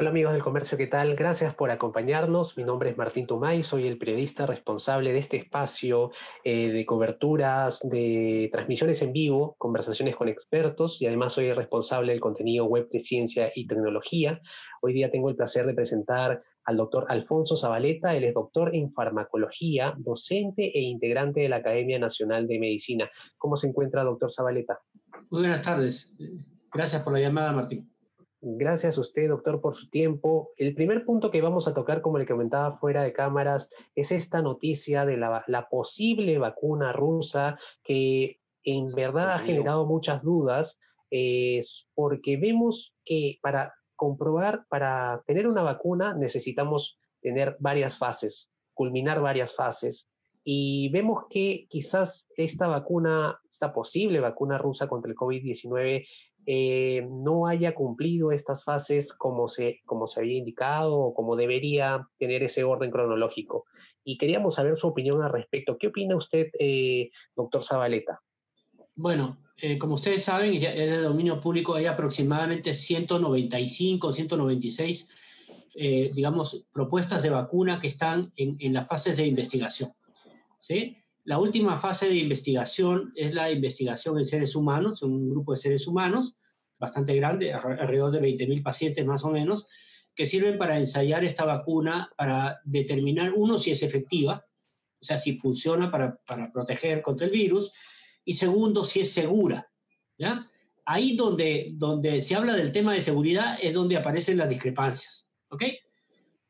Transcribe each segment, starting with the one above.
Hola amigos del comercio, ¿qué tal? Gracias por acompañarnos. Mi nombre es Martín Tumay, soy el periodista responsable de este espacio eh, de coberturas, de transmisiones en vivo, conversaciones con expertos y además soy el responsable del contenido web de ciencia y tecnología. Hoy día tengo el placer de presentar al doctor Alfonso Zabaleta. Él es doctor en farmacología, docente e integrante de la Academia Nacional de Medicina. ¿Cómo se encuentra, doctor Zabaleta? Muy buenas tardes. Gracias por la llamada, Martín. Gracias a usted, doctor, por su tiempo. El primer punto que vamos a tocar, como le comentaba fuera de cámaras, es esta noticia de la, posible vacuna rusa que en verdad ha generado muchas dudas, porque vemos que para comprobar, para tener una vacuna necesitamos tener varias fases, culminar varias fases. Y vemos que quizás esta vacuna, esta posible vacuna rusa contra el COVID-19, eh, no haya cumplido estas fases como se, como se había indicado o como debería tener ese orden cronológico. Y queríamos saber su opinión al respecto. ¿Qué opina usted, eh, doctor Zabaleta? Bueno, eh, como ustedes saben, es de dominio público, hay aproximadamente 195, 196, digamos, propuestas de vacuna que están en, en las fases de investigación. ¿sí? La última fase de investigación es la investigación en seres humanos, un grupo de seres humanos bastante grande, alrededor de 20.000 pacientes más o menos, que sirven para ensayar esta vacuna para determinar, uno, si es efectiva, o sea, si funciona para, para proteger contra el virus, y segundo, si es segura. ¿ya? Ahí donde, donde se habla del tema de seguridad es donde aparecen las discrepancias.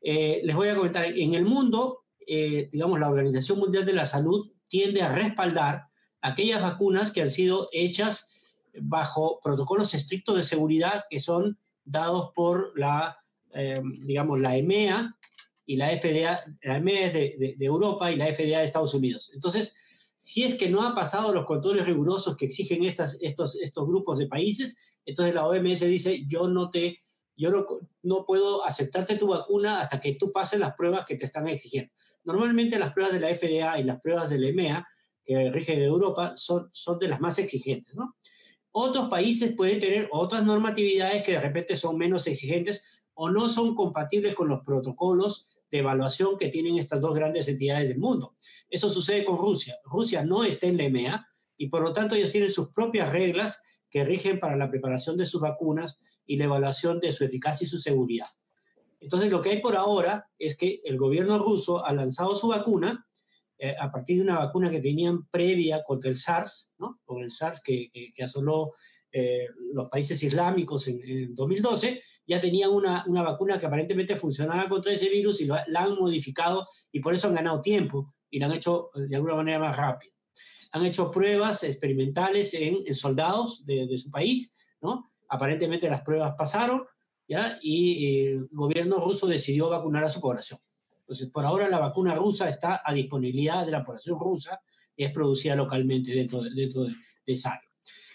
Eh, les voy a comentar, en el mundo, eh, digamos, la Organización Mundial de la Salud tiende a respaldar aquellas vacunas que han sido hechas bajo protocolos estrictos de seguridad que son dados por la, eh, digamos, la EMEA y la FDA, la EMEA es de, Europa y la FDA de Estados Unidos. Entonces, si es que no ha pasado los controles rigurosos que exigen estas, estos, estos grupos de países, entonces la OMS dice, yo no te, yo no, puedo aceptarte tu vacuna hasta que tú pases las pruebas que te están exigiendo. Normalmente las pruebas de la FDA y las pruebas de la EMEA, que rigen Europa, son, son de las más exigentes. Otros países pueden tener otras normatividades que de repente son menos exigentes o no son compatibles con los protocolos de evaluación que tienen estas dos grandes entidades del mundo. Eso sucede con Rusia. Rusia no está en la EMEA y por lo tanto ellos tienen sus propias reglas que rigen para la preparación de sus vacunas y la evaluación de su eficacia y su seguridad. Entonces, lo que hay por ahora es que el gobierno ruso ha lanzado su vacuna eh, a partir de una vacuna que tenían previa contra el SARS, ¿no? Con el SARS que, que, asoló eh, los países islámicos en, 2012, ya tenían una, una, vacuna que aparentemente funcionaba contra ese virus y la han modificado y por eso han ganado tiempo y la han hecho eh, de alguna manera más rápido. Han hecho pruebas experimentales en, en soldados de, de, su país, ¿no? Aparentemente las pruebas pasaron, ¿ya? Y el gobierno ruso decidió vacunar a su población. Entonces, por ahora la vacuna rusa está a disponibilidad de la población rusa y es producida localmente dentro de, dentro de, esa área.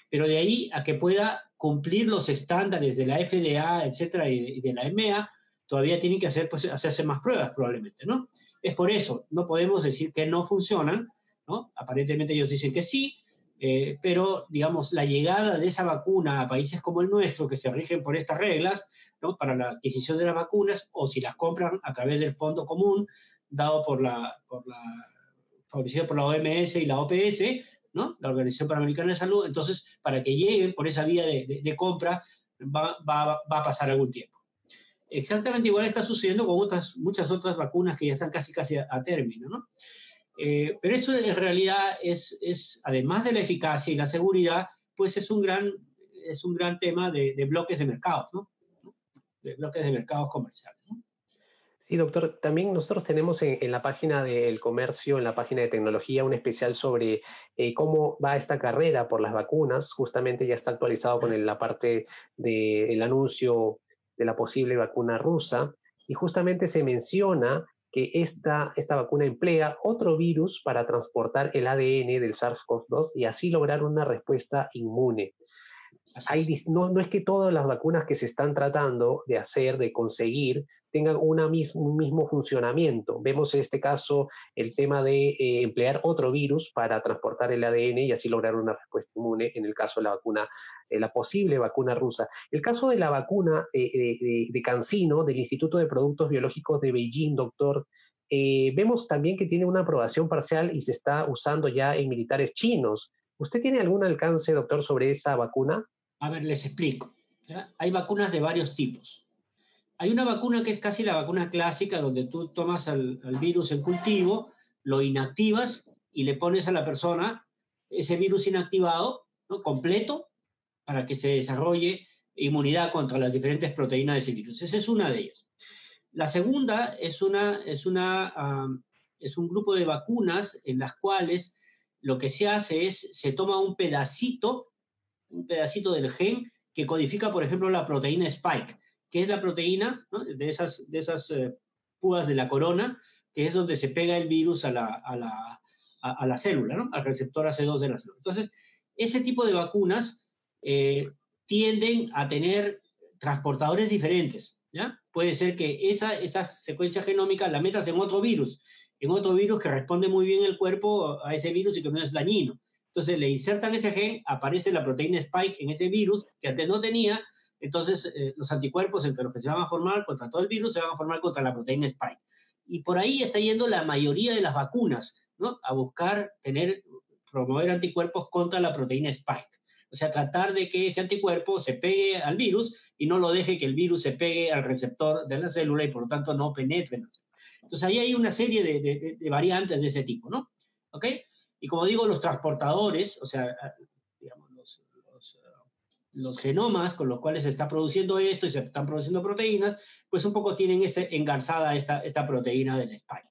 Pero de ahí a que pueda cumplir los estándares de la FDA, etcétera, y de, la EMEA, todavía tienen que hacer, pues, hacerse más pruebas probablemente, ¿no? Es por eso, no podemos decir que no funcionan, ¿no? Aparentemente ellos dicen que sí, eh, pero, digamos, la llegada de esa vacuna a países como el nuestro, que se rigen por estas reglas, para la adquisición de las vacunas o si las compran a través del fondo común dado por la, por la favorecido por la OMS y la OPS, ¿no? la Organización Panamericana de Salud, entonces para que lleguen por esa vía de, de, compra va, va, va, a pasar algún tiempo. Exactamente igual está sucediendo con otras, muchas otras vacunas que ya están casi casi a, término, ¿no? Eh, pero eso en realidad es, es, además de la eficacia y la seguridad, pues es un gran, es un gran tema de, de bloques de mercados, ¿no? de bloques de mercados comerciales. Sí, doctor. También nosotros tenemos en, la página del comercio, en la página de tecnología, un especial sobre eh, cómo va esta carrera por las vacunas. Justamente ya está actualizado con la parte del anuncio de la posible vacuna rusa. Y justamente se menciona que esta, esta vacuna emplea otro virus para transportar el ADN del SARS-CoV-2 y así lograr una respuesta inmune. Hay, no, no, es que todas las vacunas que se están tratando de hacer, de conseguir, tengan una un mismo funcionamiento. Vemos en este caso el tema de eh, emplear otro virus para transportar el ADN y así lograr una respuesta inmune en el caso de la vacuna, eh, la posible vacuna rusa. El caso de la vacuna eh, de, de Cancino, del Instituto de Productos Biológicos de Beijing, doctor, vemos también que tiene una aprobación parcial y se está usando ya en militares chinos. ¿Usted tiene algún alcance, doctor, sobre esa vacuna? A ver, les explico. Hay vacunas de varios tipos. Hay una vacuna que es casi la vacuna clásica, donde tú tomas al, virus en cultivo, lo inactivas y le pones a la persona ese virus inactivado, ¿no? completo, para que se desarrolle inmunidad contra las diferentes proteínas de ese virus. Esa es una de ellas. La segunda es, una, es, una, es un grupo de vacunas en las cuales lo que se hace es, se toma un pedacito un pedacito del gen que codifica, por ejemplo, la proteína spike, que es la proteína de esas, de esas eh, púas de la corona, que es donde se pega el virus a la, a la, a, la célula, al receptor AC2 de la célula. Entonces, ese tipo de vacunas eh, tienden a tener transportadores diferentes. Puede ser que esa, esa secuencia genómica la metas en otro virus, en otro virus que responde muy bien el cuerpo a ese virus y que no es dañino. Entonces le insertan ese gen, aparece la proteína spike en ese virus que antes no tenía, entonces eh, los anticuerpos entre los que se van a formar contra todo el virus se van a formar contra la proteína spike. Y por ahí está yendo la mayoría de las vacunas, ¿no? A buscar tener, promover anticuerpos contra la proteína spike. O sea, tratar de que ese anticuerpo se pegue al virus y no lo deje que el virus se pegue al receptor de la célula y por lo tanto no penetre. Entonces ahí hay una serie de, de, de variantes de ese tipo, ¿no? ¿Ok? Y como digo, los transportadores, o sea, ah, digamos, ah, los, genomas con los cuales se está produciendo esto y se están produciendo proteínas, pues un poco tienen este, engarzada esta, proteína del spike.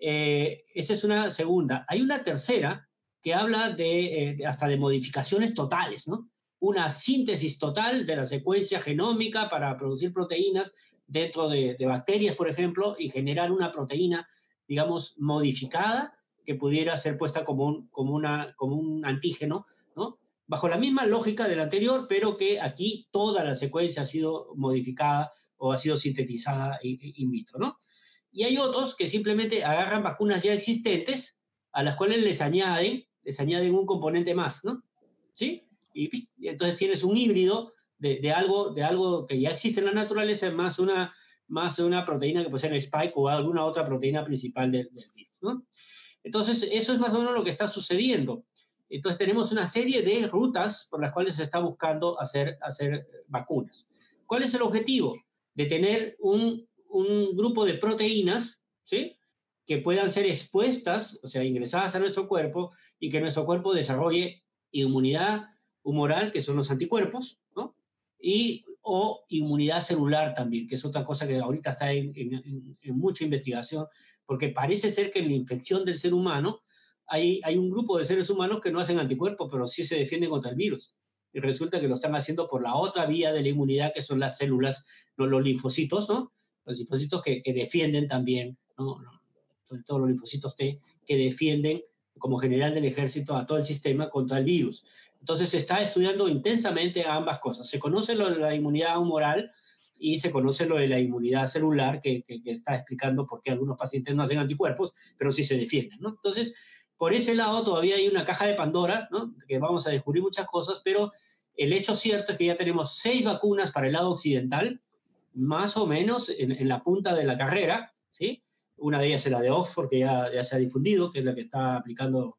Eh, esa es una segunda. Hay una tercera que habla de, eh, hasta de modificaciones totales, ¿no? Una síntesis total de la secuencia genómica para producir proteínas dentro de, de bacterias, por ejemplo, y generar una proteína, digamos, modificada que pudiera ser puesta como un, como una, como un antígeno, ¿no? Bajo la misma lógica del anterior, pero que aquí toda la secuencia ha sido modificada o ha sido sintetizada in vitro, ¿no? Y hay otros que simplemente agarran vacunas ya existentes a las cuales les añaden, les añaden un componente más, ¿no? ¿Sí? Y, entonces tienes un híbrido de, algo, de algo que ya existe en la naturaleza más una, más una proteína que puede ser el spike o alguna otra proteína principal del, del virus, ¿no? Entonces, eso es más o menos lo que está sucediendo. Entonces, tenemos una serie de rutas por las cuales se está buscando hacer, vacunas. ¿Cuál es el objetivo? De tener un, grupo de proteínas, ¿sí? Que puedan ser expuestas, o sea, ingresadas a nuestro cuerpo y que nuestro cuerpo desarrolle inmunidad humoral, que son los anticuerpos, ¿no? Y o inmunidad celular también, que es otra cosa que ahorita está en mucha investigación porque parece ser que en la infección del ser humano hay, hay un grupo de seres humanos que no hacen anticuerpos, pero sí se defienden contra el virus. Y resulta que lo están haciendo por la otra vía de la inmunidad, que son las células, los, los linfocitos, ¿no? Los linfocitos que, que defienden también, ¿no? Sobre todo los linfocitos T, que defienden como general del ejército a todo el sistema contra el virus. Entonces se está estudiando intensamente ambas cosas. Se conoce lo de la inmunidad humoral, y se conoce lo de la inmunidad celular, que, que, está explicando por qué algunos pacientes no hacen anticuerpos, pero sí se defienden, ¿no? Entonces, por ese lado todavía hay una caja de Pandora, ¿no? Que vamos a descubrir muchas cosas, pero el hecho cierto es que ya tenemos seis vacunas para el lado occidental, más o menos en, en la punta de la carrera, ¿sí? Una de ellas es la de Oxford, que ya, ya se ha difundido, que es la que está aplicando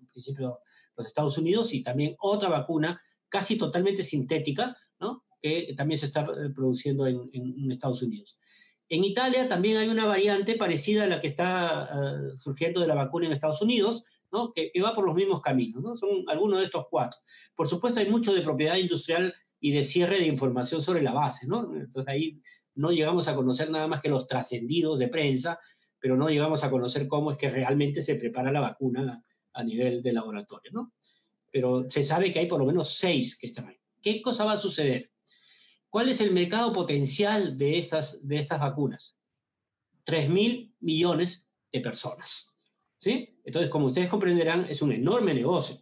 en principio los Estados Unidos, y también otra vacuna casi totalmente sintética, ¿no? Que también se está eh, produciendo en, Estados Unidos. En Italia también hay una variante parecida a la que está uh, surgiendo de la vacuna en Estados Unidos, ¿no? que, que, va por los mismos caminos. ¿no? Son algunos de estos cuatro. Por supuesto, hay mucho de propiedad industrial y de cierre de información sobre la base. ¿no? Entonces ahí no llegamos a conocer nada más que los trascendidos de prensa, pero no llegamos a conocer cómo es que realmente se prepara la vacuna a nivel de laboratorio. ¿no? Pero se sabe que hay por lo menos seis que están ahí. ¿Qué cosa va a suceder? ¿Cuál es el mercado potencial de estas, de estas vacunas? 3 mil millones de personas. ¿sí? Entonces, como ustedes comprenderán, es un enorme negocio.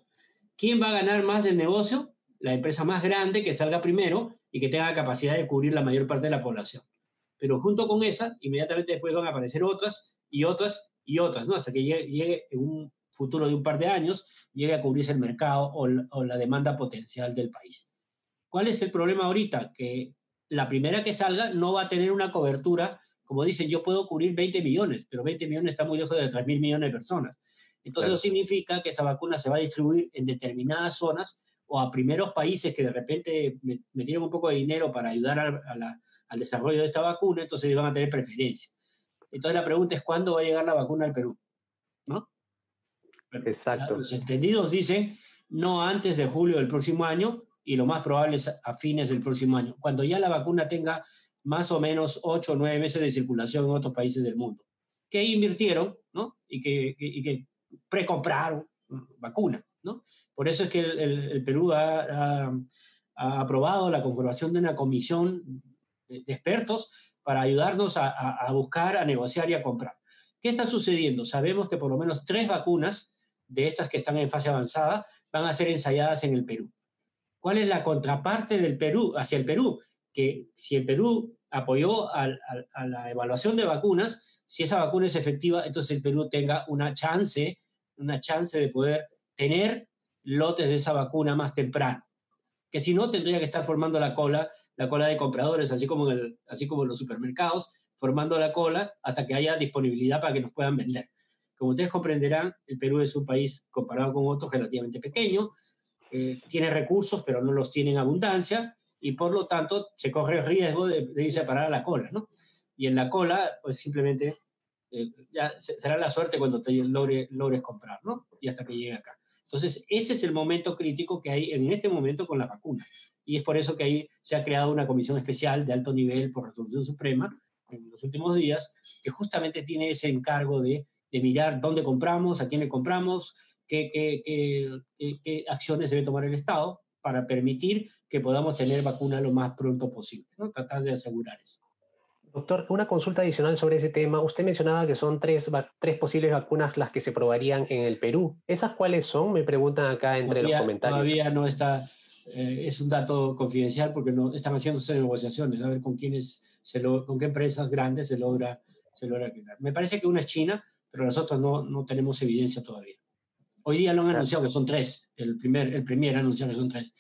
¿Quién va a ganar más del negocio? La empresa más grande que salga primero y que tenga capacidad de cubrir la mayor parte de la población. Pero junto con esa, inmediatamente después van a aparecer otras y otras y otras, ¿no? Hasta que llegue, en un futuro de un par de años, llegue a cubrirse el mercado o la demanda potencial del país. ¿Cuál es el problema ahorita? Que la primera que salga no va a tener una cobertura, como dicen, yo puedo cubrir 20 millones, pero 20 millones está muy lejos de 3 mil millones de personas. Entonces eso significa que esa vacuna se va a distribuir en determinadas zonas o a primeros países que de repente metieron un poco de dinero para ayudar al desarrollo de esta vacuna, entonces van a tener preferencia. Entonces la pregunta es, ¿cuándo va a llegar la vacuna al Perú? ¿No? Exacto. Los entendidos dicen, no antes de julio del próximo año, y lo más probable es a fines del próximo año, cuando ya la vacuna tenga más o menos 8 o 9 meses de circulación en otros países del mundo, que invirtieron ¿no? y que, y que precompraron vacuna. ¿no? Por eso es que el, Perú ha, ha, aprobado la conformación de una comisión de, expertos para ayudarnos a, a, buscar, a negociar y a comprar. ¿Qué está sucediendo? Sabemos que por lo menos tres vacunas de estas que están en fase avanzada van a ser ensayadas en el Perú. ¿Cuál es la contraparte del Perú hacia el Perú? Que si el Perú apoyó a, la evaluación de vacunas, si esa vacuna es efectiva, entonces el Perú tenga una chance, una chance de poder tener lotes de esa vacuna más temprano. Que si no, tendría que estar formando la cola, la cola de compradores, así como, el, así como los supermercados, formando la cola hasta que haya disponibilidad para que nos puedan vender. Como ustedes comprenderán, el Perú es un país comparado con otros relativamente pequeño, eh, tiene recursos, pero no los tiene en abundancia, y por lo tanto se corre el riesgo de, de irse a parar a la cola, ¿no? Y en la cola, pues simplemente eh, ya será la suerte cuando te logre, logres comprar, ¿no? Y hasta que llegue acá. Entonces, ese es el momento crítico que hay en este momento con la vacuna. Y es por eso que ahí se ha creado una comisión especial de alto nivel por resolución suprema en los últimos días, que justamente tiene ese encargo de, de mirar dónde compramos, a quién le compramos, qué, qué, acciones debe tomar el Estado para permitir que podamos tener vacuna lo más pronto posible, ¿no? tratar de asegurar eso. Doctor, una consulta adicional sobre ese tema. Usted mencionaba que son tres, tres posibles vacunas las que se probarían en el Perú. ¿Esas cuáles son? Me preguntan acá entre los comentarios. Todavía no está, eh, es un dato confidencial porque no están haciéndose negociaciones, a ver con quiénes, se lo, con qué empresas grandes se logra, se logra Me parece que una es China, pero las otras no, no tenemos evidencia todavía. Hoy día lo han anunciado que son tres. El primer, el primer anunciado que son tres.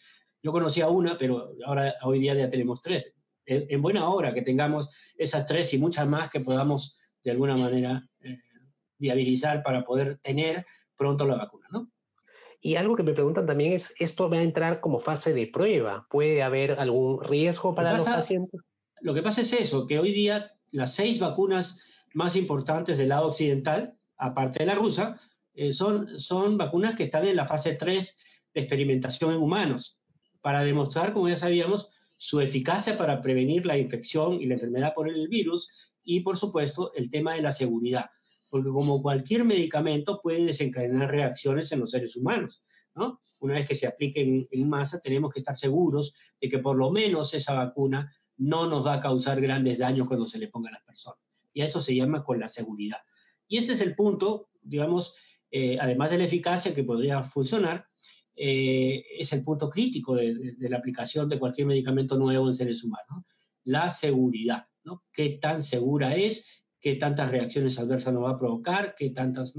Yo conocía una, pero ahora hoy día ya tenemos tres. En, buena hora que tengamos esas tres y muchas más que podamos de alguna manera eh, viabilizar para poder tener pronto la vacuna, ¿no? Y algo que me preguntan también es, ¿esto va a entrar como fase de prueba? ¿Puede haber algún riesgo para los pacientes? Lo que pasa es eso, que hoy día las seis vacunas más importantes del lado occidental, aparte de la rusa, eh, son, son vacunas que están en la fase 3 de experimentación en humanos, para demostrar, como ya sabíamos, su eficacia para prevenir la infección y la enfermedad por el virus y, por supuesto, el tema de la seguridad, porque como cualquier medicamento puede desencadenar reacciones en los seres humanos. ¿no? Una vez que se aplique en, en masa, tenemos que estar seguros de que por lo menos esa vacuna no nos va a causar grandes daños cuando se le ponga a las personas. Y a eso se llama con la seguridad. Y ese es el punto, digamos, eh, además de la eficacia que podría funcionar, eh, es el punto crítico de, la aplicación de cualquier medicamento nuevo en seres humanos, la seguridad, ¿no? ¿Qué tan segura es? ¿Qué tantas reacciones adversas nos va a provocar? ¿Qué tantas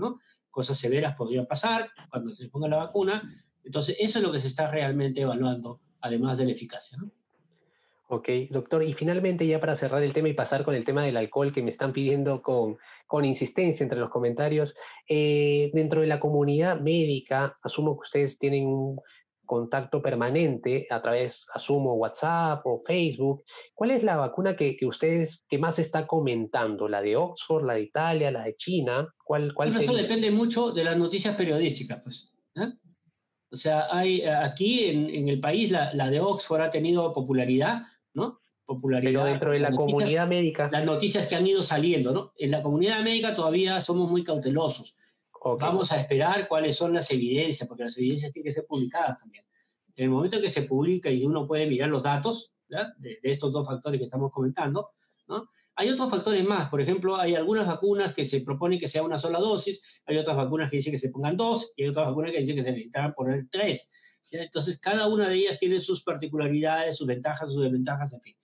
cosas severas podrían pasar cuando se ponga la vacuna? Entonces, eso es lo que se está realmente evaluando, además de la eficacia. Ok, doctor. Y finalmente, ya para cerrar el tema y pasar con el tema del alcohol que me están pidiendo con, con insistencia entre los comentarios, eh, dentro de la comunidad médica, asumo que ustedes tienen un contacto permanente a través, asumo, WhatsApp o Facebook. ¿Cuál es la vacuna que, que ustedes, que más está comentando? ¿La de Oxford, la de Italia, la de China? ¿Cuál, cuál Eso depende mucho de las noticias periodísticas, pues. ¿eh? O sea, hay aquí en, en el país la, la, de Oxford ha tenido popularidad ¿no? Popularidad. Pero dentro de la comunidad médica. Las noticias que han ido saliendo, ¿no? En la comunidad médica todavía somos muy cautelosos. Vamos a esperar cuáles son las evidencias, porque las evidencias tienen que ser publicadas también. En el momento que se publica y uno puede mirar los datos de, estos dos factores que estamos comentando, ¿no? Hay otros factores más, por ejemplo, hay algunas vacunas que se proponen que sea una sola dosis, hay otras vacunas que dicen que se pongan dos, y hay otras vacunas que dicen que se necesitan poner tres. Entonces, cada una de ellas tiene sus particularidades, sus ventajas, sus desventajas, en fin.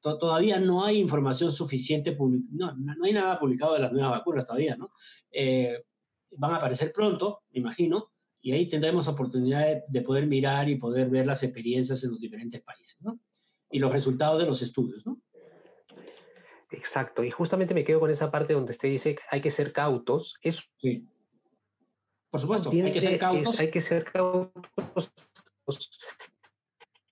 Todavía no hay información suficiente, no, no hay nada publicado de las nuevas vacunas todavía, ¿no? Eh, van a aparecer pronto, me imagino, y ahí tendremos oportunidad de, poder mirar y poder ver las experiencias en los diferentes países, ¿no? Y los resultados de los estudios, ¿no? Exacto, y justamente me quedo con esa parte donde usted dice que hay que ser cautos. Eso sí. Por supuesto, hay que ser cautos. hay que ser cautos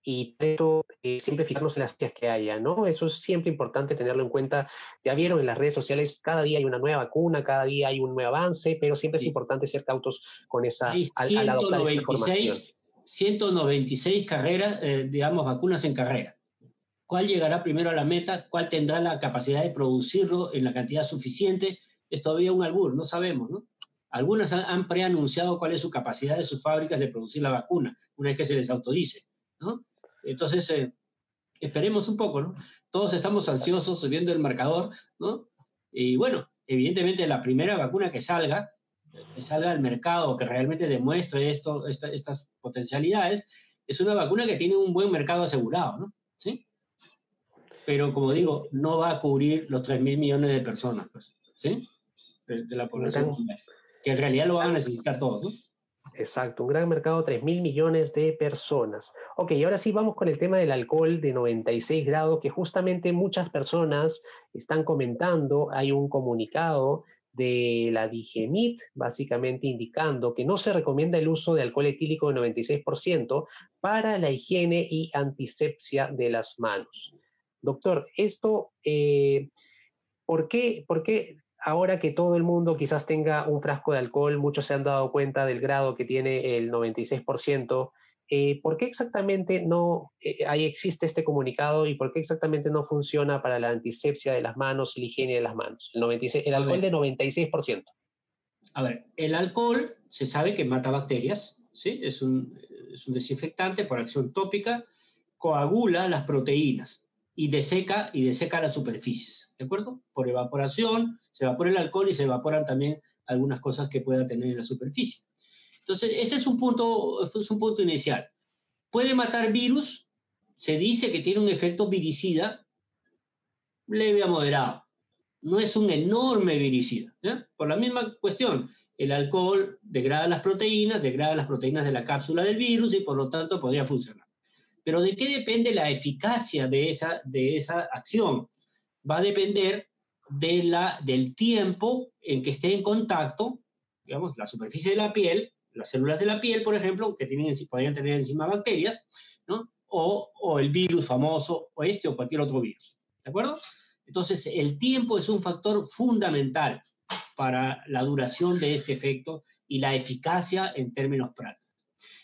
y eh, siempre fijarnos en las ciencias que haya, ¿no? Eso es siempre importante tenerlo en cuenta. Ya vieron en las redes sociales, cada día hay una nueva vacuna, cada día hay un nuevo avance, pero siempre es importante ser cautos con esa, al, adoptar esa información. 196 carreras, eh, digamos, vacunas en carrera. ¿Cuál llegará primero a la meta? ¿Cuál tendrá la capacidad de producirlo en la cantidad suficiente? Es todavía un albur, no sabemos, ¿no? Algunas han preanunciado cuál es su capacidad de sus fábricas de producir la vacuna, una vez que se les autorice, ¿no? Entonces, eh, esperemos un poco, ¿no? Todos estamos ansiosos viendo el marcador, ¿no? Y bueno, evidentemente la primera vacuna que salga, que salga al mercado, que realmente demuestre esto, estas potencialidades, es una vacuna que tiene un buen mercado asegurado, ¿no? ¿Sí? Pero como digo, no va a cubrir los 3 mil millones de personas, pues, ¿sí? De, la población, que en realidad lo van a necesitar todos, ¿no? Exacto, un gran mercado, 3 mil millones de personas. Ok, ahora sí vamos con el tema del alcohol de 96 grados, que justamente muchas personas están comentando. Hay un comunicado de la Digenit, básicamente indicando que no se recomienda el uso de alcohol etílico de 96% para la higiene y antisepsia de las manos. Doctor, esto, eh, ¿por, qué, ¿por qué ahora que todo el mundo quizás tenga un frasco de alcohol, muchos se han dado cuenta del grado que tiene el 96%. Eh, ¿Por qué exactamente no eh, ahí existe este comunicado y por qué exactamente no funciona para la antisepsia de las manos y la higiene de las manos? El, 96, el alcohol de 96%. A ver, el alcohol se sabe que mata bacterias, ¿sí? es, un, es un desinfectante por acción tópica, coagula las proteínas y deseca, y deseca la superficie, ¿de acuerdo? Por evaporación, se evapora el alcohol y se evaporan también algunas cosas que pueda tener en la superficie. Entonces, ese es un punto, un punto inicial. ¿Puede matar virus? Se dice que tiene un efecto viricida leve a moderado. No es un enorme viricida. Por la misma cuestión, el alcohol degrada las proteínas, degrada las proteínas de la cápsula del virus y por lo tanto podría funcionar. Pero ¿de qué depende la eficacia de esa, de esa acción? Va a depender de la, del tiempo en que esté en contacto, digamos, la superficie de la piel, las células de la piel, por ejemplo, que tienen, podrían tener encima bacterias, ¿no? O, o el virus famoso, o este o cualquier otro virus. ¿De acuerdo? Entonces, el tiempo es un factor fundamental para la duración de este efecto y la eficacia en términos prácticos.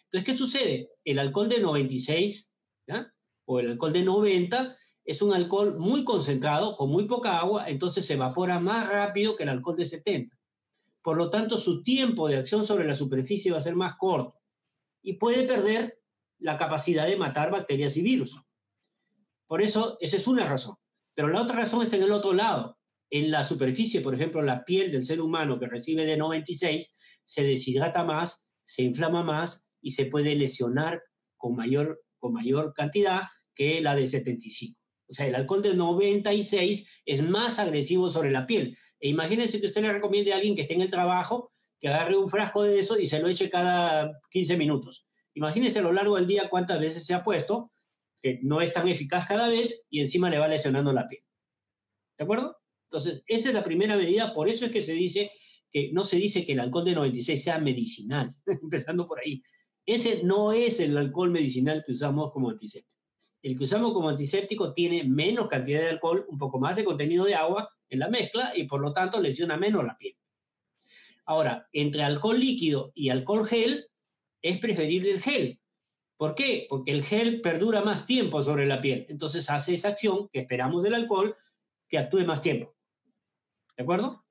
Entonces, ¿qué sucede? El alcohol de 96 o el alcohol de 90 es un alcohol muy concentrado, con muy poca agua, entonces se evapora más rápido que el alcohol de 70. Por lo tanto, su tiempo de acción sobre la superficie va a ser más corto y puede perder la capacidad de matar bacterias y virus. Por eso, esa es una razón. Pero la otra razón está en el otro lado. En la superficie, por ejemplo, la piel del ser humano que recibe de 96 se deshidrata más, se inflama más y se puede lesionar con mayor con mayor cantidad que la de 75. O sea, el alcohol de 96 es más agresivo sobre la piel. E imagínense que usted le recomiende a alguien que esté en el trabajo que agarre un frasco de eso y se lo eche cada 15 minutos. Imagínense a lo largo del día cuántas veces se ha puesto, que no es tan eficaz cada vez y encima le va lesionando la piel. ¿De acuerdo? Entonces, esa es la primera medida, por eso es que se dice que no se dice que el alcohol de 96 sea medicinal, empezando por ahí. Ese no es el alcohol medicinal que usamos como antiséptico. El que usamos como antiséptico tiene menos cantidad de alcohol, un poco más de contenido de agua en la mezcla y por lo tanto lesiona menos la piel. Ahora, entre alcohol líquido y alcohol gel, es preferible el gel. ¿Por qué? Porque el gel perdura más tiempo sobre la piel. Entonces hace esa acción que esperamos del alcohol que actúe más tiempo. ¿De acuerdo?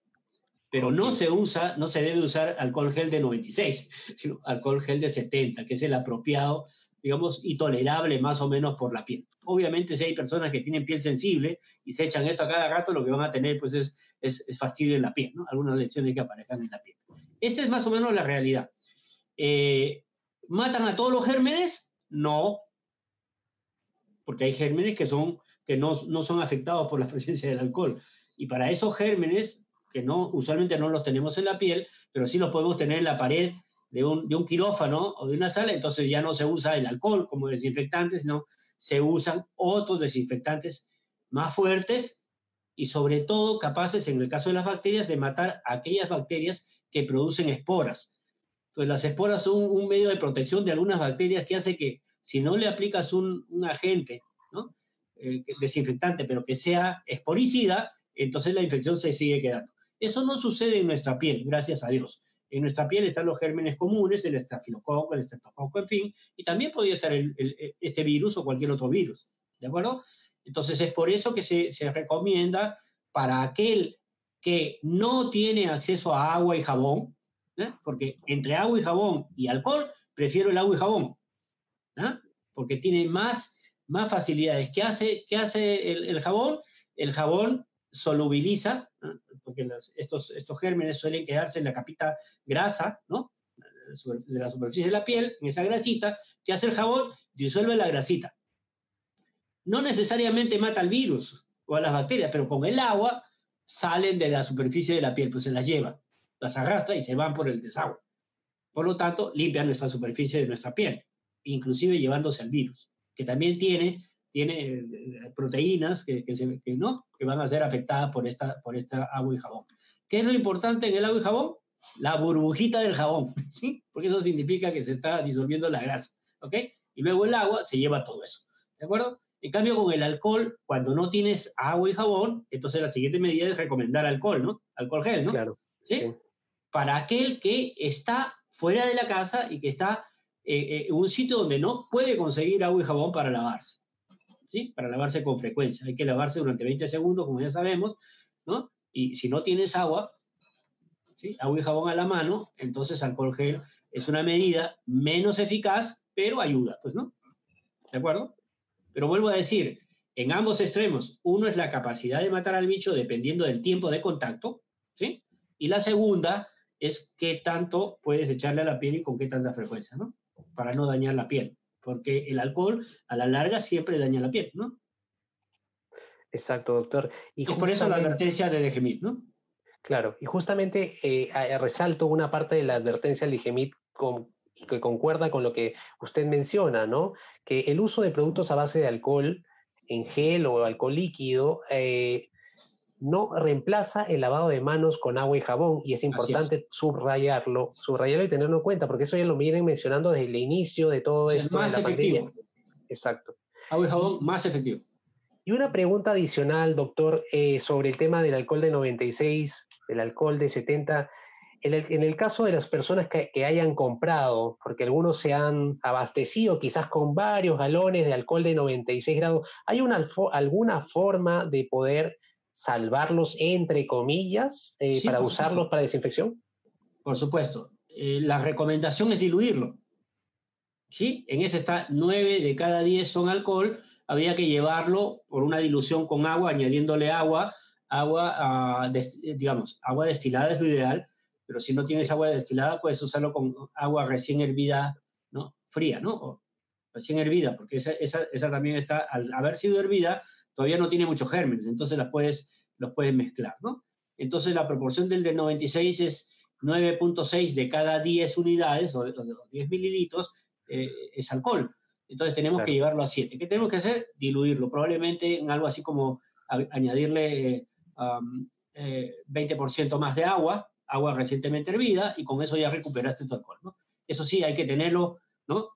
pero no se usa, no se debe usar alcohol gel de 96, sino alcohol gel de 70, que es el apropiado digamos, intolerable más o menos por la piel. Obviamente, si hay personas que tienen piel sensible y se echan esto a cada rato, lo que van a tener pues es, es, fastidio en la piel, ¿no? Algunas lesiones que aparezcan en la piel. Esa es más o menos la realidad. Eh, ¿Matan a todos los gérmenes? No, porque hay gérmenes que, son, que no, no son afectados por la presencia del alcohol. Y para esos gérmenes, que no, usualmente no los tenemos en la piel, pero sí los podemos tener en la pared de un, de quirófano o de una sala, entonces ya no se usa el alcohol como desinfectante, sino se usan otros desinfectantes más fuertes y sobre todo capaces, en el caso de las bacterias, de matar aquellas bacterias que producen esporas. Entonces las esporas son un medio de protección de algunas bacterias que hace que si no le aplicas un, agente. Eh, desinfectante, pero que sea esporicida, entonces la infección se sigue quedando. Eso no sucede en nuestra piel, gracias a Dios. En nuestra piel están los gérmenes comunes, el estafilococo, el estreptococo, en fin, y también podría estar este virus o cualquier otro virus, ¿de acuerdo? Entonces es por eso que se, recomienda para aquel que no tiene acceso a agua y jabón, ¿eh? porque entre agua y jabón y alcohol, prefiero el agua y jabón, ¿eh? porque tiene más, más facilidades. ¿Qué hace, qué hace el, el jabón? El jabón solubiliza, porque estos, estos gérmenes suelen quedarse en la capita grasa, ¿no? de la superficie de la piel, en esa grasita, que hace el jabón, disuelve la grasita. No necesariamente mata al virus o a las bacterias, pero con el agua salen de la superficie de la piel, pues se las lleva, las arrastra y se van por el desagüe. Por lo tanto, limpian nuestra superficie de nuestra piel, inclusive llevándose al virus, que también tiene tiene eh, proteínas que, que, ¿no? que van a ser afectadas por esta, por esta agua y jabón. ¿Qué es lo importante en el agua y jabón? La burbujita del jabón, ¿sí? Porque eso significa que se está disolviendo la grasa, ¿ok? Y luego el agua se lleva todo eso, ¿de acuerdo? En cambio, con el alcohol, cuando no tienes agua y jabón, entonces la siguiente medida es recomendar alcohol, ¿no? Alcohol gel, ¿no? Claro. ¿Sí? Para aquel que está fuera de la casa y que está eh, eh, en un sitio donde no puede conseguir agua y jabón para lavarse. Para lavarse con frecuencia. Hay que lavarse durante 20 segundos, como ya sabemos, ¿no? Y si no tienes agua, ¿sí? Agua y jabón a la mano, entonces alcohol gel es una medida menos eficaz, pero ayuda, pues, ¿no? ¿De acuerdo? Pero vuelvo a decir, en ambos extremos, uno es la capacidad de matar al bicho dependiendo del tiempo de contacto, ¿sí? Y la segunda es qué tanto puedes echarle a la piel y con qué tanta frecuencia, ¿no? Para no dañar la piel porque el alcohol a la larga siempre daña la piel, ¿no? Exacto, doctor. Y es por eso la advertencia de Degemit, ¿no? Claro, y justamente eh, resalto una parte de la advertencia del Degemit que concuerda con lo que usted menciona, ¿no? Que el uso de productos a base de alcohol en gel o alcohol líquido eh, no reemplaza el lavado de manos con agua y jabón y es importante subrayarlo, subrayarlo y tenerlo en cuenta, porque eso ya lo vienen mencionando desde el inicio de todo esto. más efectivo. Exacto. Agua y jabón más efectivo. Y una pregunta adicional, doctor, eh, sobre el tema del alcohol de 96, del alcohol de 70. En el, en el caso de las personas que, que, hayan comprado, porque algunos se han abastecido quizás con varios galones de alcohol de 96 grados, ¿hay una, alguna forma de poder salvarlos entre comillas eh, para usarlos para desinfección? Por supuesto. Eh, la recomendación es diluirlo. ¿Sí? En ese está 9 de cada 10 son alcohol. Había que llevarlo por una dilución con agua, añadiéndole agua. Agua, ah, digamos, agua destilada es lo ideal, pero si no tienes agua destilada, puedes usarlo con agua recién hervida, ¿no? Fría, ¿no? Recién hervida, porque esa, esa, esa también está, al haber sido hervida, todavía no tiene muchos gérmenes, entonces las puedes, los puedes mezclar, ¿no? Entonces la proporción del de 96 es 9.6 de cada 10 unidades o, 10 mililitros eh, es alcohol. Entonces tenemos que llevarlo a 7. ¿Qué tenemos que hacer? Diluirlo, probablemente en algo así como añadirle 20% eh, más de agua, agua recientemente hervida, y con eso ya recuperaste tu alcohol, ¿no? Eso sí, hay que tenerlo, ¿no?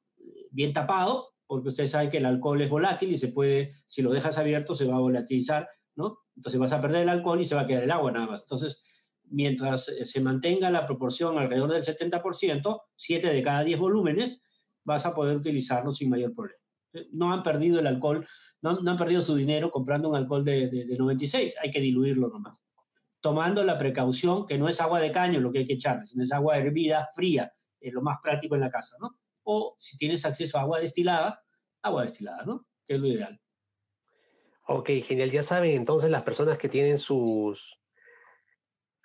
Bien tapado, porque ustedes saben que el alcohol es volátil y se puede, si lo dejas abierto, se va a volatilizar, ¿no? Entonces vas a perder el alcohol y se va a quedar el agua nada más. Entonces, mientras eh, se mantenga la proporción alrededor del 70%, 7 de cada 10 volúmenes, vas a poder utilizarlo sin mayor problema. No han perdido el alcohol, no, han perdido su dinero comprando un alcohol de, de, 96, hay que diluirlo nomás. Tomando la precaución que no es agua de caño lo que hay que echarle, sino es agua hervida, fría, es lo más práctico en la casa, ¿no? O si tienes acceso a agua destilada, agua destilada, ¿no? Que es lo ideal. Ok, genial. Ya saben, entonces las personas que tienen sus...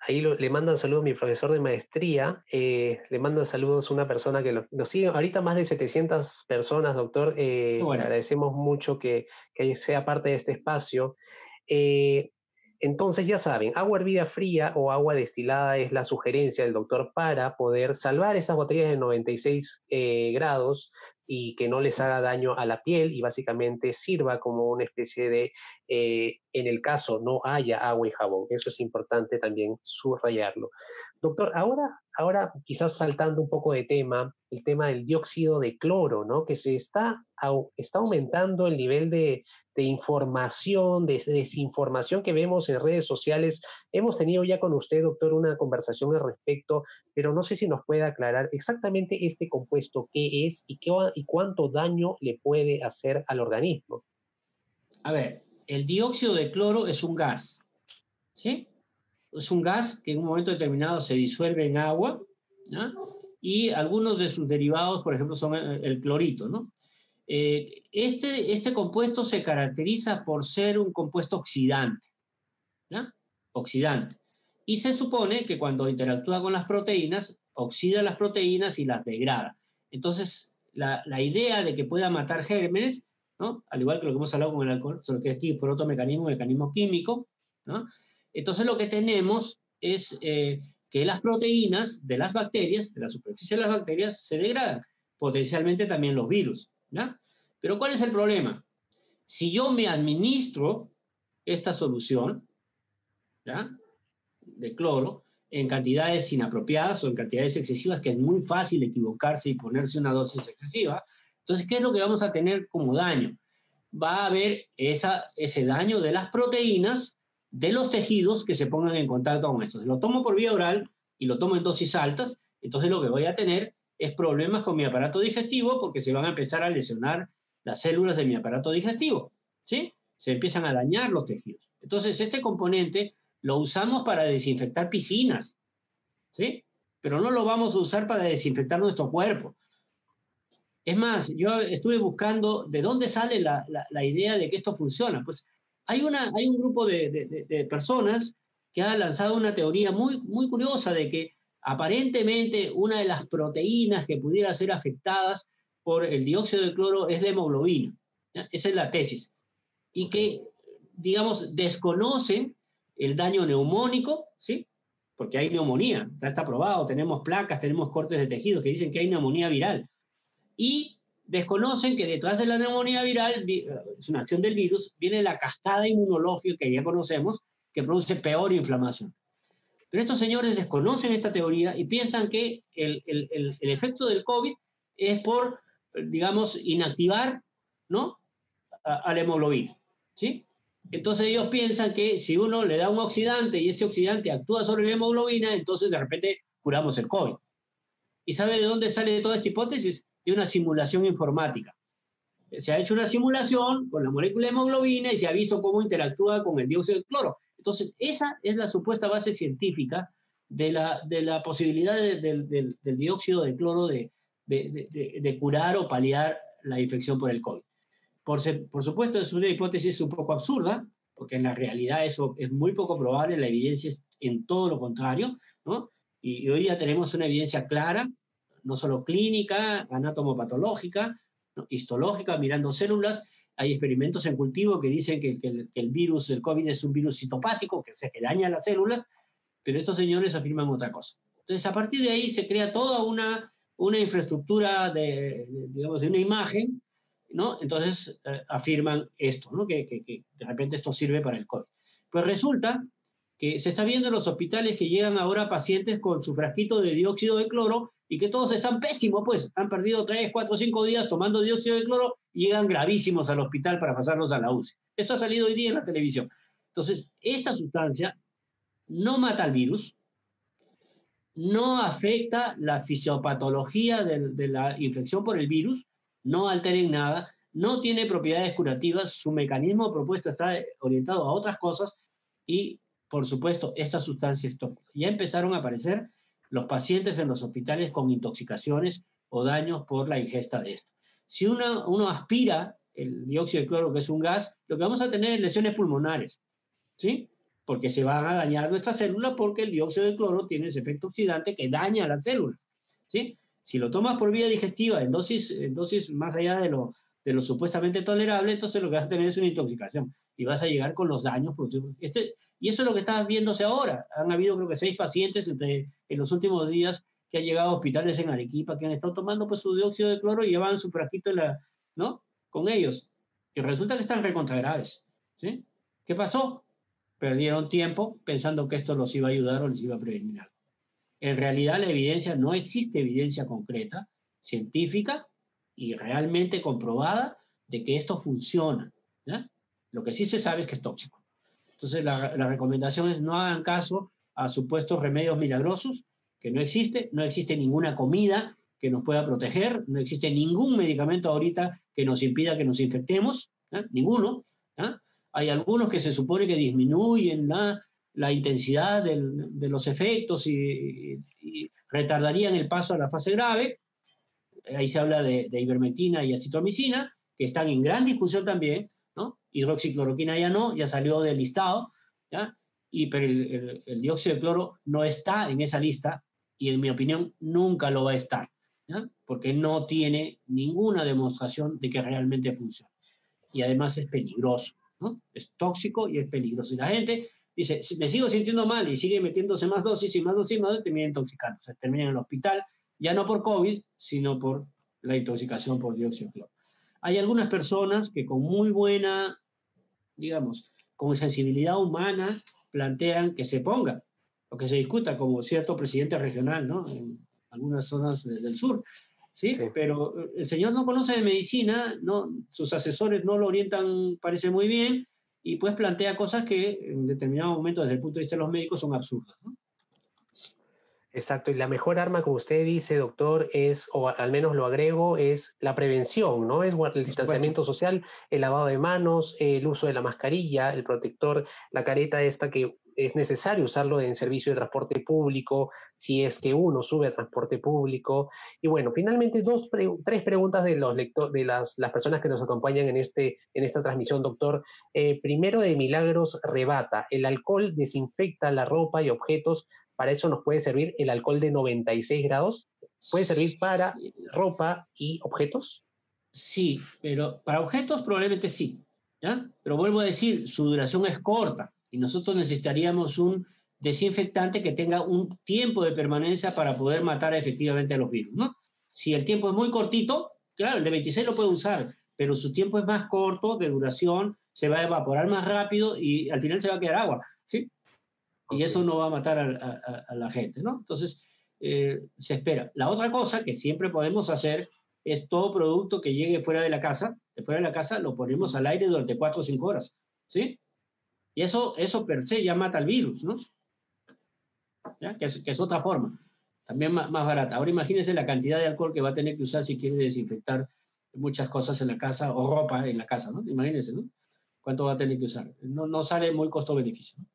Ahí le mandan saludos a mi profesor de maestría, eh, le mandan saludos a una persona que nos sigue, ahorita más de 700 personas, doctor, eh, agradecemos mucho que, que, sea parte de este espacio. Eh, entonces ya saben, agua hervida fría o agua destilada es la sugerencia del doctor para poder salvar esas botellas de 96 grados y que no les haga daño a la piel y básicamente sirva como una especie de, eh, en el caso no haya agua y jabón. Eso es importante también subrayarlo. Doctor, ahora, ahora quizás saltando un poco de tema, el tema del dióxido de cloro, ¿no? Que se está, está aumentando el nivel de, información, de, desinformación que vemos en redes sociales. Hemos tenido ya con usted, doctor, una conversación al respecto, pero no sé si nos puede aclarar exactamente este compuesto, qué es y, qué, y cuánto daño le puede hacer al organismo. A ver, el dióxido de cloro es un gas, ¿sí? Es un gas que en un momento determinado se disuelve en agua, y algunos de sus derivados, por ejemplo, son el, clorito. Eh, este, este compuesto se caracteriza por ser un compuesto oxidante, oxidante. Y se supone que cuando interactúa con las proteínas, oxida las proteínas y las degrada. Entonces, la, la idea de que pueda matar gérmenes, ¿no? al igual que lo que hemos hablado con el alcohol, solo que aquí por otro mecanismo, mecanismo químico, ¿no? Entonces lo que tenemos es eh, que las proteínas de las bacterias, de la superficie de las bacterias, se degradan, potencialmente también los virus. ¿ya? Pero ¿cuál es el problema? Si yo me administro esta solución ¿ya? de cloro en cantidades inapropiadas o en cantidades excesivas, que es muy fácil equivocarse y ponerse una dosis excesiva, entonces, ¿qué es lo que vamos a tener como daño? Va a haber ese daño de las proteínas de los tejidos que se pongan en contacto con esto. Si lo tomo por vía oral y lo tomo en dosis altas, entonces lo que voy a tener es problemas con mi aparato digestivo porque se van a empezar a lesionar las células de mi aparato digestivo, ¿sí? Se empiezan a dañar los tejidos. Entonces, este componente lo usamos para desinfectar piscinas, ¿sí? Pero no lo vamos a usar para desinfectar nuestro cuerpo. Es más, yo estuve buscando de dónde sale la, la idea de que esto funciona. Pues hay, una, hay un grupo de, personas que ha lanzado una teoría muy, muy curiosa de que aparentemente una de las proteínas que pudiera ser afectadas por el dióxido de cloro es la hemoglobina. Esa es la tesis. Y que, digamos, desconocen el daño neumónico, ¿sí? Porque hay neumonía, ya está probado, tenemos placas, tenemos cortes de tejido que dicen que hay neumonía viral. Y desconocen que detrás de la neumonía viral, es una acción del virus, viene la cascada inmunológica que ya conocemos, que produce peor inflamación. Pero estos señores desconocen esta teoría y piensan que el, el, el, efecto del COVID es por, digamos, inactivar ¿no? a, la hemoglobina. ¿sí? Entonces ellos piensan que si uno le da un oxidante y ese oxidante actúa sobre la hemoglobina, entonces de repente curamos el COVID. ¿Y sabe de dónde sale toda esta hipótesis? De una simulación informática. Se ha hecho una simulación con la molécula de hemoglobina y se ha visto cómo interactúa con el dióxido de cloro. Entonces, esa es la supuesta base científica de la, de la posibilidad del, del, dióxido de cloro de, de, curar o paliar la infección por el COVID. Por, por, supuesto, es una hipótesis un poco absurda, porque en la realidad eso es muy poco probable, la evidencia es en todo lo contrario, ¿no? Y hoy ya tenemos una evidencia clara no solo clínica, anatomopatológica, histológica, mirando células. Hay experimentos en cultivo que dicen que, el, virus del COVID es un virus citopático, que, que daña las células, pero estos señores afirman otra cosa. Entonces, a partir de ahí se crea toda una, una infraestructura de, digamos, de una imagen, ¿no? Entonces eh, afirman esto, ¿no? Que, que, de repente esto sirve para el COVID. Pues resulta que se está viendo en los hospitales que llegan ahora pacientes con su frasquito de dióxido de cloro y que todos están pésimos, pues han perdido 3, 4, 5 días tomando dióxido de cloro y llegan gravísimos al hospital para pasarlos a la UCI. Esto ha salido hoy día en la televisión. Entonces, esta sustancia no mata al virus, no afecta la fisiopatología de, la infección por el virus, no altera en nada, no tiene propiedades curativas, su mecanismo propuesto está orientado a otras cosas y, por supuesto, esta sustancia es Ya empezaron a aparecer los pacientes en los hospitales con intoxicaciones o daños por la ingesta de esto. Si uno, uno aspira el dióxido de cloro, que es un gas, lo que vamos a tener es lesiones pulmonares, ¿sí? Porque se van a dañar nuestras células porque el dióxido de cloro tiene ese efecto oxidante que daña a las células, ¿sí? Si lo tomas por vía digestiva en dosis, en dosis más allá de lo, de lo supuestamente tolerable, entonces lo que vas a tener es una intoxicación y vas a llegar con los daños Este, y eso es lo que está viéndose ahora. Han habido creo que seis pacientes entre, en los últimos días que han llegado a hospitales en Arequipa que han estado tomando pues su dióxido de cloro y llevaban su frasquito ¿no? con ellos. Y resulta que están recontra graves. ¿sí? ¿Qué pasó? Perdieron tiempo pensando que esto los iba a ayudar o les iba a prevenir En realidad la evidencia, no existe evidencia concreta, científica y realmente comprobada de que esto funciona. Lo que sí se sabe es que es tóxico. Entonces la, la recomendación es no hagan caso a supuestos remedios milagrosos, que no existe, no existe ninguna comida que nos pueda proteger, no existe ningún medicamento ahorita que nos impida que nos infectemos, ¿eh? ninguno. ¿eh? Hay algunos que se supone que disminuyen la, la intensidad del, de los efectos y, retardarían el paso a la fase grave. Ahí se habla de, de, ivermectina y acitromicina, que están en gran discusión también. Hidroxicloroquina ya no, ya salió del listado, ¿ya? Y, pero el, dióxido de cloro no está en esa lista y en mi opinión nunca lo va a estar porque no tiene ninguna demostración de que realmente funciona. Y además es peligroso, ¿no? es tóxico y es peligroso. Y la gente dice, me sigo sintiendo mal y sigue metiéndose más dosis y más dosis y más dosis, termina intoxicando, se termina en el hospital, ya no por COVID, sino por la intoxicación por dióxido de cloro. Hay algunas personas que con muy buena, digamos, con sensibilidad humana, plantean que se ponga, o que se discuta como cierto presidente regional, ¿no? algunas zonas del sur. ¿sí? Pero eh, el señor no conoce de medicina, no, sus asesores no lo orientan, parece muy bien, y pues plantea cosas que en determinado momento desde el punto de vista de los médicos son absurdas. ¿no? Exacto, y la mejor arma, como usted dice, doctor, es, o al menos lo agrego, es la prevención, ¿no? Es el distanciamiento social, el lavado de manos, el uso de la mascarilla, el protector, la careta esta que es necesario usarlo en servicio de transporte público, si es que uno sube a transporte público. Y bueno, finalmente dos tres preguntas de, los de las, las, personas que nos acompañan en, este, en esta transmisión, doctor. Eh, primero de Milagros Rebata, ¿el alcohol desinfecta la ropa y objetos? Para eso nos puede servir el alcohol de 96 grados. ¿Puede servir para ropa y objetos? Sí, pero para objetos probablemente sí. ¿ya? Pero vuelvo a decir, su duración es corta y nosotros necesitaríamos un desinfectante que tenga un tiempo de permanencia para poder matar efectivamente a los virus, ¿no? Si el tiempo es muy cortito, claro, el de 26 lo puede usar, pero su tiempo es más corto de duración, se va a evaporar más rápido y al final se va a quedar agua, ¿sí? Y eso no va a matar a, la gente, ¿no? Entonces, eh, se espera. La otra cosa que siempre podemos hacer es todo producto que llegue fuera de la casa, de fuera de la casa lo ponemos al aire durante 4 o 5 horas, ¿sí? Y eso, eso per se ya mata al virus, ¿no? ¿Ya? Que, es, que es otra forma, también más, más, barata. Ahora imagínense la cantidad de alcohol que va a tener que usar si quiere desinfectar muchas cosas en la casa o ropa en la casa, ¿no? Imagínense, ¿no? ¿Cuánto va a tener que usar? No, no sale muy costo-beneficio. ¿no?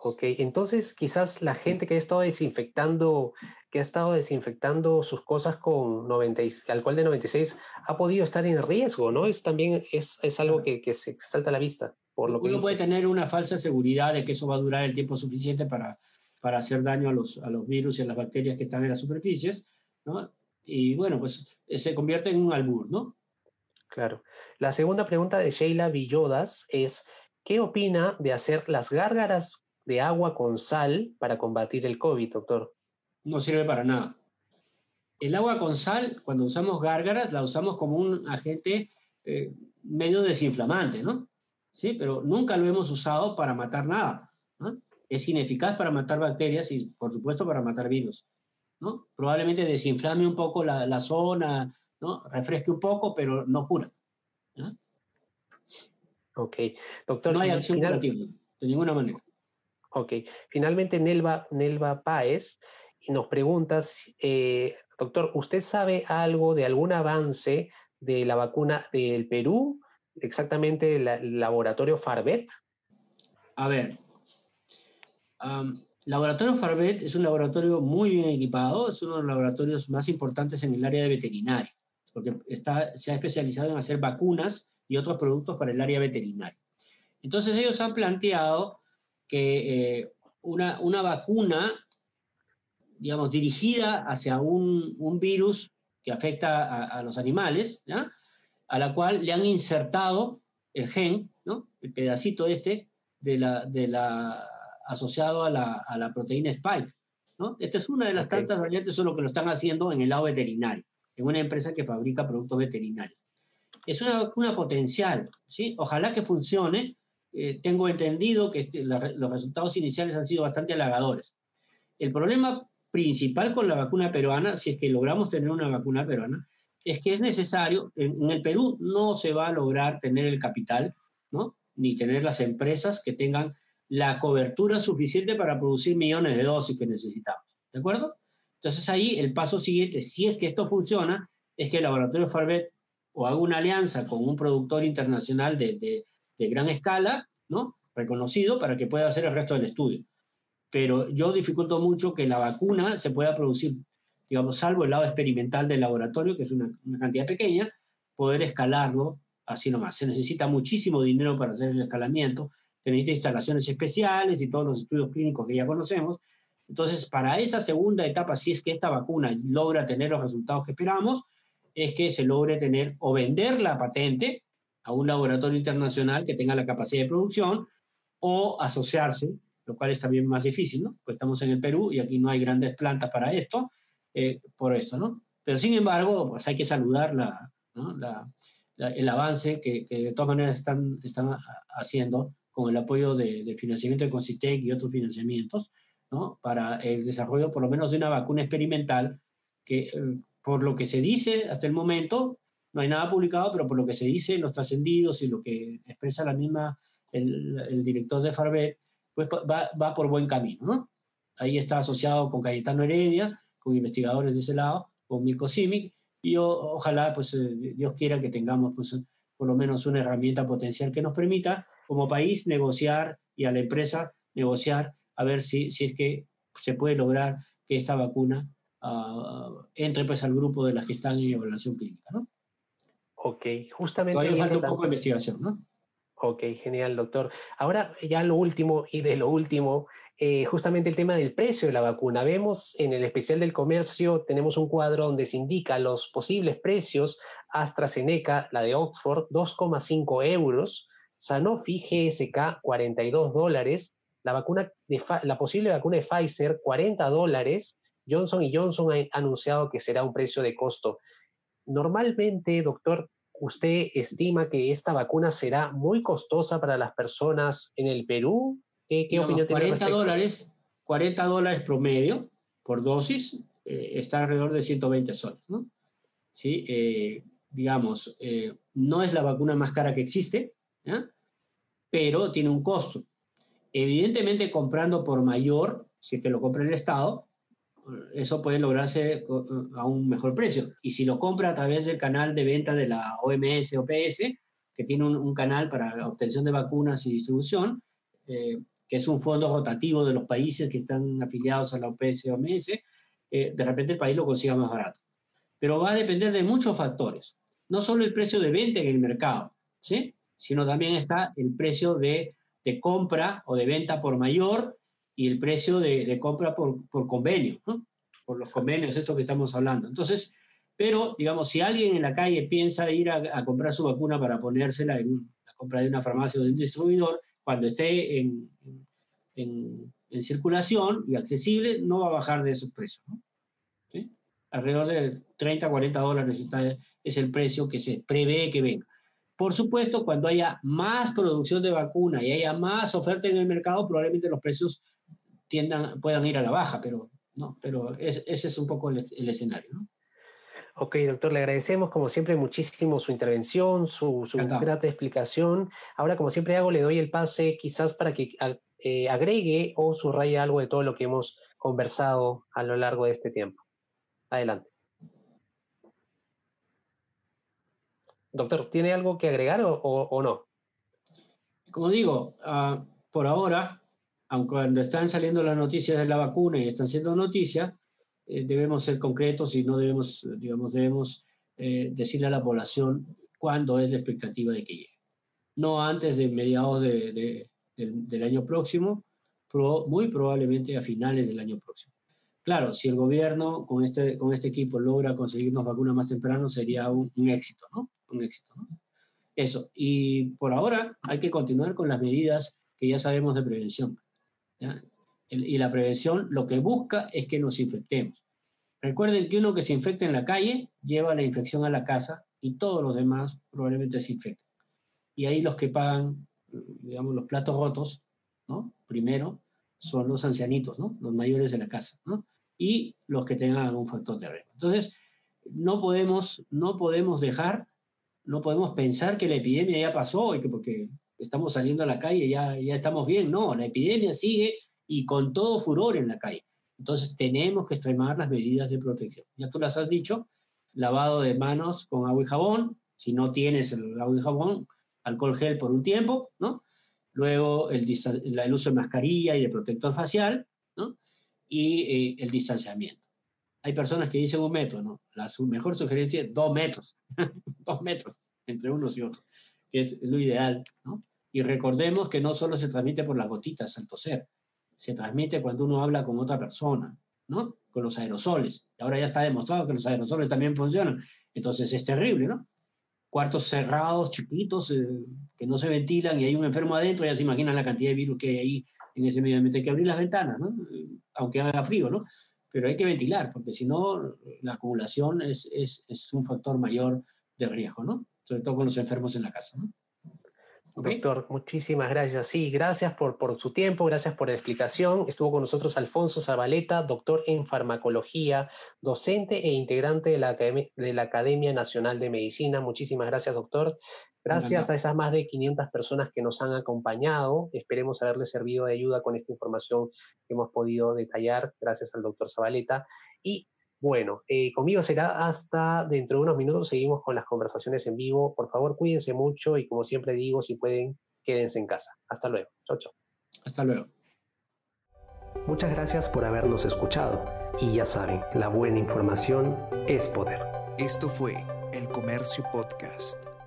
Ok, entonces quizás la gente que ha estado desinfectando, que ha estado desinfectando sus cosas con 90, alcohol de 96 ha podido estar en riesgo, ¿no? Es también es, es algo que, que, se salta a la vista. Por lo Uno puede tener una falsa seguridad de que eso va a durar el tiempo suficiente para, para hacer daño a los, a los virus y a las bacterias que están en las superficies, ¿no? Y bueno, pues eh, se convierte en un albur, ¿no? Claro. La segunda pregunta de Sheila Villodas es, ¿qué opina de hacer las gárgaras de agua con sal para combatir el COVID, doctor? No sirve para nada. El agua con sal, cuando usamos gárgaras, la usamos como un agente eh, medio desinflamante, ¿no? Sí, pero nunca lo hemos usado para matar nada. ¿no? Es ineficaz para matar bacterias y, por supuesto, para matar virus. ¿no? Probablemente desinflame un poco la, la zona, ¿no? refresque un poco, pero no cura. ¿no? Ok, doctor. No hay acción curativa, de ninguna manera. Ok. Finalmente, Nelva, Nelva Páez nos pregunta, eh, doctor, ¿usted sabe algo de algún avance de la vacuna del Perú, exactamente el laboratorio Farbet? A ver, Laboratorio Farbet es un laboratorio muy bien equipado, es uno de los laboratorios más importantes en el área de veterinaria, porque está, se ha especializado en hacer vacunas y otros productos para el área veterinaria. Entonces ellos han planteado que eh, una, una, vacuna, digamos, dirigida hacia un, un virus que afecta a, a los animales, ¿ya? a la cual le han insertado el gen, ¿no? el pedacito este de la, de la asociado a la, a la proteína Spike. ¿no? Esta es una de las okay. tantas variantes, solo que lo están haciendo en el lado veterinario, en una empresa que fabrica productos veterinarios. Es una vacuna potencial, ¿sí? Ojalá que funcione. Eh, tengo entendido que este, la, los resultados iniciales han sido bastante halagadores. El problema principal con la vacuna peruana, si es que logramos tener una vacuna peruana, es que es necesario, en, en el Perú no se va a lograr tener el capital, ¿no? ni tener las empresas que tengan la cobertura suficiente para producir millones de dosis que necesitamos. ¿De acuerdo? Entonces ahí el paso siguiente, si es que esto funciona, es que el laboratorio Farbet o haga una alianza con un productor internacional de, de, de, gran escala, ¿no? Reconocido para que pueda hacer el resto del estudio. Pero yo dificulto mucho que la vacuna se pueda producir, digamos, salvo el lado experimental del laboratorio, que es una, cantidad pequeña, poder escalarlo así nomás. Se necesita muchísimo dinero para hacer el escalamiento, se necesita instalaciones especiales y todos los estudios clínicos que ya conocemos. Entonces, para esa segunda etapa, si es que esta vacuna logra tener los resultados que esperamos, es que se logre tener o vender la patente a un laboratorio internacional que tenga la capacidad de producción o asociarse, lo cual es también más difícil, ¿no? Pues estamos en el Perú y aquí no hay grandes plantas para esto, eh, por esto, ¿no? Pero sin embargo, pues hay que saludar la, ¿no? la, la, el avance que, que, de todas maneras están, están haciendo con el apoyo de, de financiamiento de Concitec y otros financiamientos, ¿no? para el desarrollo por lo menos de una vacuna experimental que, eh, por lo que se dice hasta el momento, no hay nada publicado, pero por lo que se dice en los trascendidos y lo que expresa la misma, el, director de Farbet, pues va, va, por buen camino. ¿no? Ahí está asociado con Cayetano Heredia, con investigadores de ese lado, con Mirko Simic, y ojalá, pues eh, Dios quiera que tengamos pues, por lo menos una herramienta potencial que nos permita como país negociar y a la empresa negociar a ver si, si es que se puede lograr que esta vacuna uh, entre pues al grupo de las que están en evaluación clínica, ¿no? Ok, justamente... Todavía falta un poco de investigación, ¿no? Ok, genial, doctor. Ahora ya lo último y de lo último, eh, justamente el tema del precio de la vacuna. Vemos en el especial del comercio, tenemos un cuadro donde se indica los posibles precios. AstraZeneca, la de Oxford, 2,5 euros. Sanofi GSK, 42 dólares. La, vacuna de la posible vacuna de Pfizer, 40 dólares. Johnson Johnson ha anunciado que será un precio de costo. Normalmente, doctor, ¿usted estima que esta vacuna será muy costosa para las personas en el Perú? ¿Qué, qué opinión 40 dólares, 40 dólares promedio por dosis, eh, está alrededor de 120 soles, ¿no? ¿Sí? Eh, digamos, eh, no es la vacuna más cara que existe, pero tiene un costo. Evidentemente, comprando por mayor, si es que lo compra el Estado, eso puede lograrse a un mejor precio. Y si lo compra a través del canal de venta de la OMS OPS, que tiene un, un canal para la obtención de vacunas y distribución, eh, que es un fondo rotativo de los países que están afiliados a la OPS OMS, eh, de repente el país lo consiga más barato. Pero va a depender de muchos factores. No solo el precio de venta en el mercado, ¿sí? sino también está el precio de, de compra o de venta por mayor y el precio de, de compra por, por convenio, ¿no? por los convenios, esto que estamos hablando. Entonces, pero, digamos, si alguien en la calle piensa ir a, a comprar su vacuna para ponérsela en la compra de una farmacia o de un distribuidor, cuando esté en, en, en, circulación y accesible, no va a bajar de esos precios. ¿no? ¿Sí? Alrededor de 30, 40 dólares está, es el precio que se prevé que venga. Por supuesto, cuando haya más producción de vacuna y haya más oferta en el mercado, probablemente los precios tiendan, puedan ir a la baja, pero, no, pero es, ese es un poco el, el escenario. ¿no? Ok, doctor, le agradecemos como siempre muchísimo su intervención, su, su grata explicación. Ahora, como siempre hago, le doy el pase quizás para que eh, agregue o subraye algo de todo lo que hemos conversado a lo largo de este tiempo. Adelante. Doctor, ¿tiene algo que agregar o, o, o no? Como digo, uh, por ahora aunque cuando están saliendo las noticias de la vacuna y están siendo noticias, eh, debemos ser concretos y no debemos, digamos, debemos eh, decirle a la población cuándo es la expectativa de que llegue. No antes de mediados de, del, año próximo, muy probablemente a finales del año próximo. Claro, si el gobierno con este, con este equipo logra conseguirnos vacunas más temprano, sería un, éxito, ¿no? Un éxito, ¿no? Eso. Y por ahora hay que continuar con las medidas que ya sabemos de prevención. Y la prevención lo que busca es que nos infectemos. Recuerden que uno que se infecta en la calle lleva la infección a la casa y todos los demás probablemente se infecten. Y ahí los que pagan, digamos, los platos rotos, ¿no? Primero son los ancianitos, ¿no? Los mayores de la casa, ¿no? Y los que tengan algún factor de riesgo. Entonces, no podemos, no podemos dejar, no podemos pensar que la epidemia ya pasó y que porque estamos saliendo a la calle ya, ya estamos bien. No, la epidemia sigue y con todo furor en la calle. Entonces tenemos que extremar las medidas de protección. Ya tú las has dicho, lavado de manos con agua y jabón, si no tienes el agua y jabón, alcohol gel por un tiempo, ¿no? Luego el, el uso de mascarilla y de protector facial, ¿no? Y eh, el distanciamiento. Hay personas que dicen un metro, ¿no? La mejor sugerencia es dos metros, dos metros entre unos y otros, que es lo ideal, ¿no? Y recordemos que no solo se transmite por las gotitas al toser, se transmite cuando uno habla con otra persona, ¿no? Con los aerosoles. Ahora ya está demostrado que los aerosoles también funcionan. Entonces es terrible, ¿no? Cuartos cerrados, chiquitos, eh, que no se ventilan y hay un enfermo adentro, ya se imaginan la cantidad de virus que hay ahí en ese medio ambiente. Hay que abrir las ventanas, ¿no? Aunque haga frío, ¿no? Pero hay que ventilar, porque si no, la acumulación es, es, es un factor mayor de riesgo, ¿no? Sobre todo con los enfermos en la casa, ¿no? Doctor, muchísimas gracias. Sí, gracias por, por su tiempo, gracias por la explicación. Estuvo con nosotros Alfonso Zabaleta, doctor en farmacología, docente e integrante de la, Academia, de la Academia Nacional de Medicina. Muchísimas gracias, doctor. Gracias a esas más de 500 personas que nos han acompañado. Esperemos haberle servido de ayuda con esta información que hemos podido detallar. Gracias al doctor Zabaleta. Y bueno, eh, conmigo será hasta dentro de unos minutos. Seguimos con las conversaciones en vivo. Por favor, cuídense mucho y como siempre digo, si pueden, quédense en casa. Hasta luego. Chau, chau. Hasta luego. Muchas gracias por habernos escuchado. Y ya saben, la buena información es poder. Esto fue El Comercio Podcast.